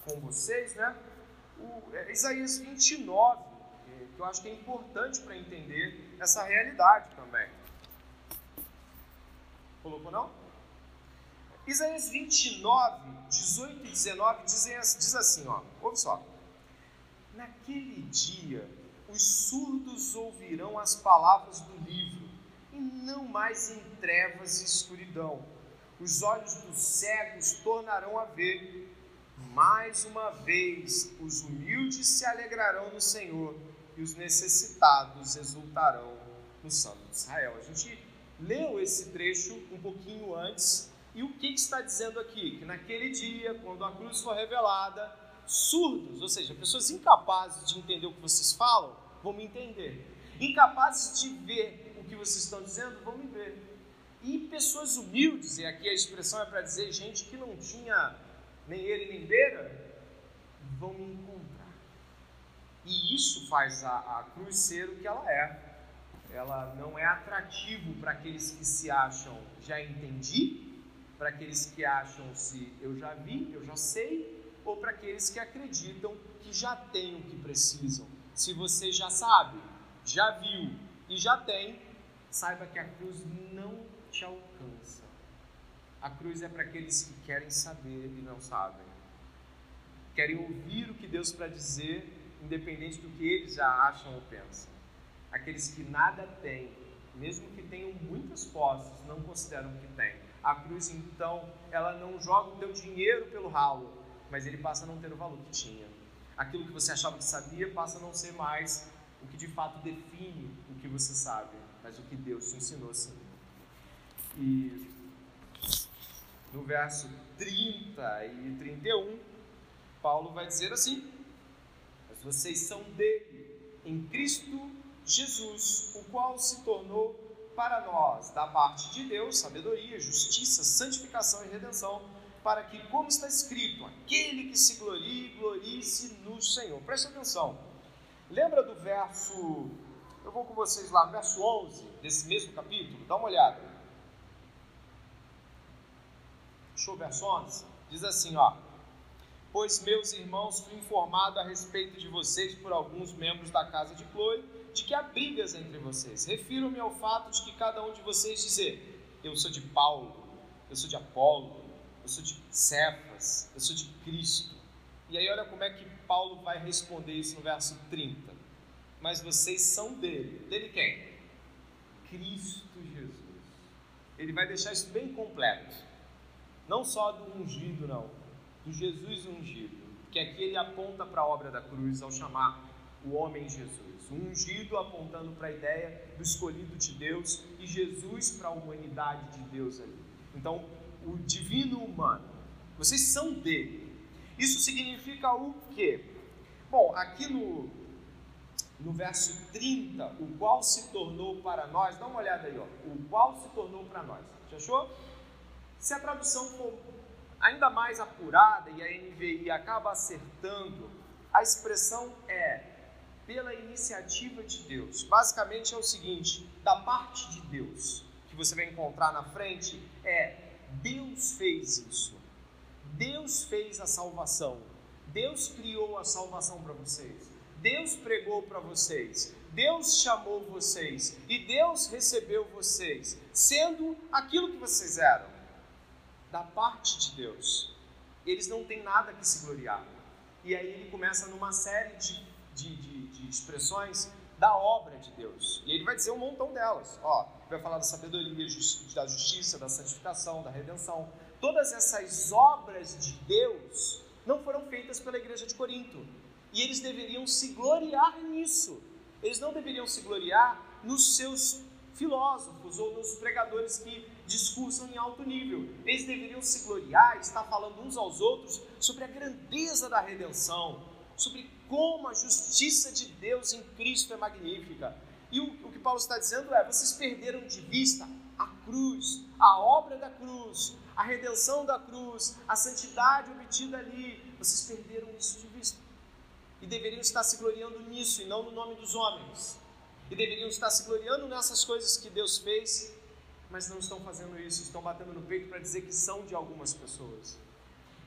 com vocês, né? o é, Isaías 29, é, que eu acho que é importante para entender essa realidade também. Colocou não? Isaías 29, 18 e 19 dizem, diz assim, ó, ouve só. Naquele dia os surdos ouvirão as palavras do livro, e não mais em trevas e escuridão. Os olhos dos cegos tornarão a ver, mais uma vez, os humildes se alegrarão no Senhor e os necessitados exultarão no Santo de Israel. A gente leu esse trecho um pouquinho antes e o que, que está dizendo aqui? Que naquele dia, quando a cruz for revelada, surdos, ou seja, pessoas incapazes de entender o que vocês falam, vão me entender. Incapazes de ver o que vocês estão dizendo? Vão me ver. E pessoas humildes, e aqui a expressão é para dizer gente que não tinha nem ele nem beira, vão me encontrar. E isso faz a, a cruz ser o que ela é. Ela não é atrativo para aqueles que se acham já entendi, para aqueles que acham se eu já vi, eu já sei, ou para aqueles que acreditam que já têm o que precisam. Se você já sabe, já viu e já tem, saiba que a cruz não te alcança. A cruz é para aqueles que querem saber e não sabem. Querem ouvir o que Deus para dizer, independente do que eles já acham ou pensam. Aqueles que nada têm, mesmo que tenham muitas posses, não consideram que têm. A cruz, então, ela não joga o teu dinheiro pelo ralo, mas ele passa a não ter o valor que tinha. Aquilo que você achava que sabia passa a não ser mais o que de fato define o que você sabe, mas o que Deus te ensinou sim. E no verso 30 e 31, Paulo vai dizer assim: Mas vocês são dele, em Cristo Jesus, o qual se tornou para nós, da parte de Deus, sabedoria, justiça, santificação e redenção, para que, como está escrito, aquele que se glorie, glorie-se no Senhor. Preste atenção. Lembra do verso, eu vou com vocês lá, verso 11 desse mesmo capítulo? Dá uma olhada. Show verso 11? Diz assim, ó. Pois, meus irmãos, fui informado a respeito de vocês por alguns membros da casa de Chloe, de que há brigas entre vocês. Refiro-me ao fato de que cada um de vocês dizer, eu sou de Paulo, eu sou de Apolo, eu sou de Cefas, eu sou de Cristo. E aí olha como é que Paulo vai responder isso no verso 30. Mas vocês são dele. Dele quem? Cristo Jesus. Ele vai deixar isso bem completo. Não só do ungido, não. Do Jesus ungido. Que aqui ele aponta para a obra da cruz ao chamar o homem Jesus. O ungido apontando para a ideia do escolhido de Deus e Jesus para a humanidade de Deus ali. Então, o divino humano. Vocês são dele. Isso significa o quê? Bom, aqui no, no verso 30, o qual se tornou para nós, dá uma olhada aí, ó, o qual se tornou para nós. Já achou? Se a tradução for ainda mais apurada e a NVI acaba acertando, a expressão é pela iniciativa de Deus. Basicamente é o seguinte: da parte de Deus, que você vai encontrar na frente, é Deus fez isso. Deus fez a salvação. Deus criou a salvação para vocês. Deus pregou para vocês. Deus chamou vocês. E Deus recebeu vocês, sendo aquilo que vocês eram. Da parte de Deus. Eles não têm nada que se gloriar. E aí ele começa numa série de, de, de, de expressões da obra de Deus. E ele vai dizer um montão delas. Ó, vai falar da sabedoria, da justiça, da santificação, da redenção. Todas essas obras de Deus não foram feitas pela igreja de Corinto. E eles deveriam se gloriar nisso. Eles não deveriam se gloriar nos seus filósofos ou nos pregadores que discursam em alto nível. Eles deveriam se gloriar, estar falando uns aos outros sobre a grandeza da redenção, sobre como a justiça de Deus em Cristo é magnífica. E o, Paulo está dizendo é: vocês perderam de vista a cruz, a obra da cruz, a redenção da cruz, a santidade obtida ali. Vocês perderam isso de vista. E deveriam estar se gloriando nisso e não no nome dos homens. E deveriam estar se gloriando nessas coisas que Deus fez, mas não estão fazendo isso, estão batendo no peito para dizer que são de algumas pessoas.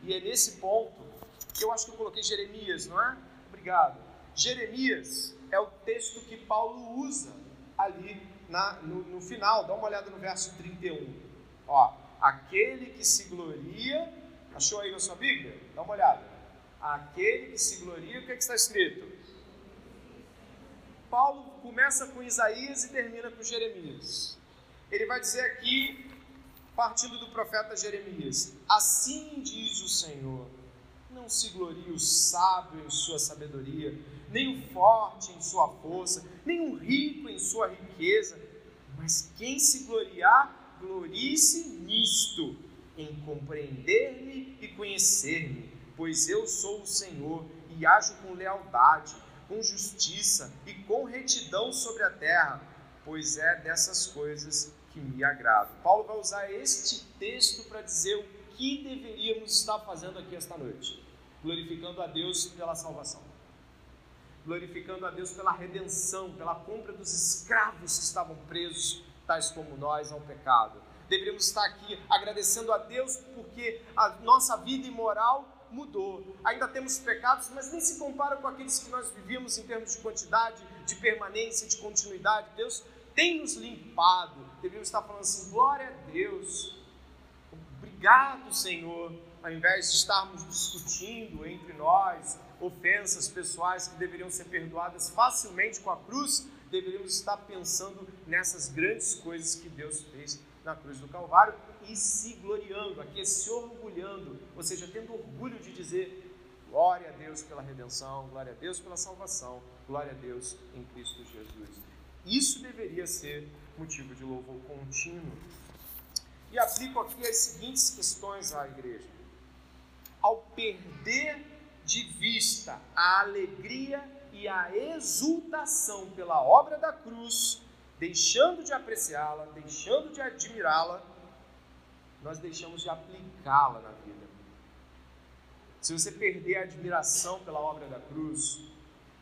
E é nesse ponto que eu acho que eu coloquei Jeremias, não é? Obrigado. Jeremias é o texto que Paulo usa ali na, no, no final. Dá uma olhada no verso 31. Ó, aquele que se gloria, achou aí na sua Bíblia? Dá uma olhada. Aquele que se gloria, o que, é que está escrito? Paulo começa com Isaías e termina com Jeremias. Ele vai dizer aqui, partindo do profeta Jeremias: Assim diz o Senhor não se glorie o sábio em sua sabedoria, nem o forte em sua força, nem o rico em sua riqueza, mas quem se gloriar, glorie-se nisto, em compreender-me e conhecer-me, pois eu sou o Senhor e ajo com lealdade, com justiça e com retidão sobre a terra. pois é dessas coisas que me agrado. Paulo vai usar este texto para dizer o que deveríamos estar fazendo aqui esta noite, glorificando a Deus pela salvação, glorificando a Deus pela redenção, pela compra dos escravos que estavam presos, tais como nós, ao pecado. Deveríamos estar aqui agradecendo a Deus porque a nossa vida imoral mudou. Ainda temos pecados, mas nem se compara com aqueles que nós vivíamos em termos de quantidade, de permanência, de continuidade. Deus tem nos limpado. Deveríamos estar falando assim: glória a Deus. Obrigado, Senhor. Ao invés de estarmos discutindo entre nós ofensas pessoais que deveriam ser perdoadas facilmente com a cruz, deveríamos estar pensando nessas grandes coisas que Deus fez na cruz do Calvário e se gloriando, aqui se orgulhando, ou seja, tendo orgulho de dizer glória a Deus pela redenção, glória a Deus pela salvação, glória a Deus em Cristo Jesus. Isso deveria ser motivo de louvor contínuo. E aplico aqui as seguintes questões à igreja. Ao perder de vista a alegria e a exultação pela obra da cruz, deixando de apreciá-la, deixando de admirá-la, nós deixamos de aplicá-la na vida. Se você perder a admiração pela obra da cruz,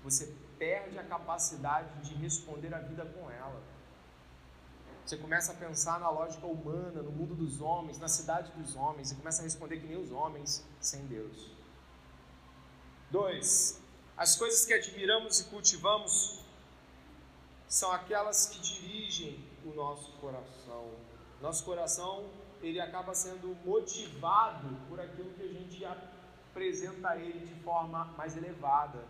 você perde a capacidade de responder a vida com ela. Você começa a pensar na lógica humana, no mundo dos homens, na cidade dos homens, e começa a responder que nem os homens, sem Deus. Dois, as coisas que admiramos e cultivamos são aquelas que dirigem o nosso coração. Nosso coração ele acaba sendo motivado por aquilo que a gente apresenta a ele de forma mais elevada.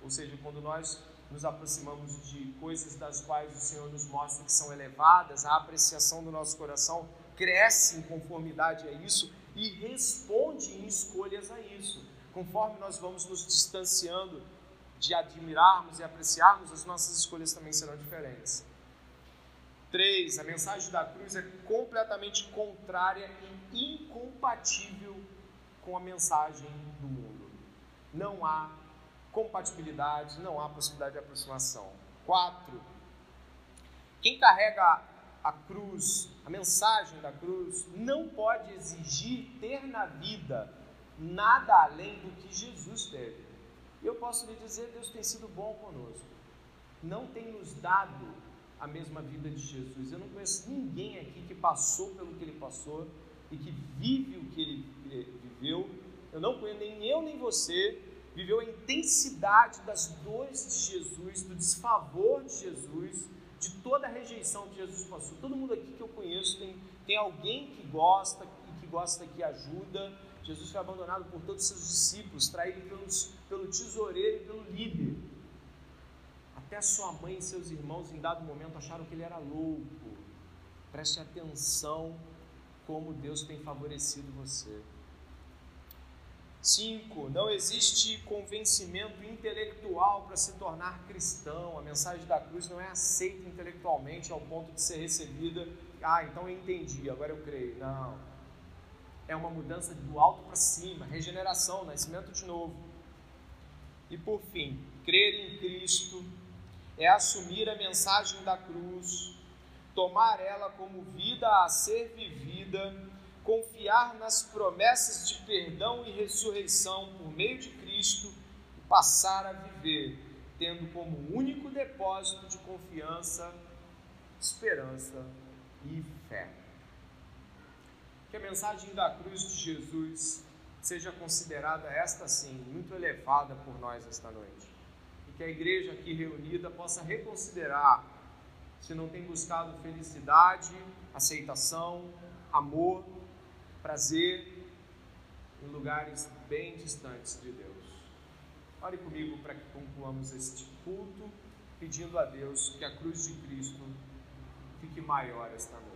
Ou seja, quando nós nos aproximamos de coisas das quais o Senhor nos mostra que são elevadas, a apreciação do nosso coração cresce em conformidade a isso e responde em escolhas a isso. Conforme nós vamos nos distanciando de admirarmos e apreciarmos, as nossas escolhas também serão diferentes. 3. A mensagem da cruz é completamente contrária e incompatível com a mensagem do mundo. Não há compatibilidade, não há possibilidade de aproximação. 4. Quem carrega a cruz, a mensagem da cruz, não pode exigir ter na vida nada além do que Jesus teve. Eu posso lhe dizer, Deus tem sido bom conosco. Não tem nos dado a mesma vida de Jesus. Eu não conheço ninguém aqui que passou pelo que ele passou e que vive o que ele eh, viveu. Eu não conheço nem eu nem você viveu a intensidade das dores de Jesus, do desfavor de Jesus, de toda a rejeição que Jesus passou. Todo mundo aqui que eu conheço tem, tem alguém que gosta e que gosta que ajuda. Jesus foi abandonado por todos os seus discípulos, traído pelos, pelo tesoureiro e pelo líder. Até sua mãe e seus irmãos, em dado momento, acharam que ele era louco. Preste atenção como Deus tem favorecido você. 5. Não existe convencimento intelectual para se tornar cristão. A mensagem da cruz não é aceita intelectualmente ao ponto de ser recebida. Ah, então eu entendi, agora eu creio. Não. É uma mudança do alto para cima, regeneração, nascimento de novo. E por fim, crer em Cristo é assumir a mensagem da cruz, tomar ela como vida a ser vivida, confiar nas promessas de perdão e ressurreição por meio de Cristo e passar a viver, tendo como único depósito de confiança, esperança e fé. Que a mensagem da cruz de Jesus seja considerada esta sim, muito elevada por nós esta noite que a igreja aqui reunida possa reconsiderar se não tem buscado felicidade, aceitação, amor, prazer em lugares bem distantes de Deus. Ore comigo para que concluamos este culto, pedindo a Deus que a cruz de Cristo fique maior esta noite.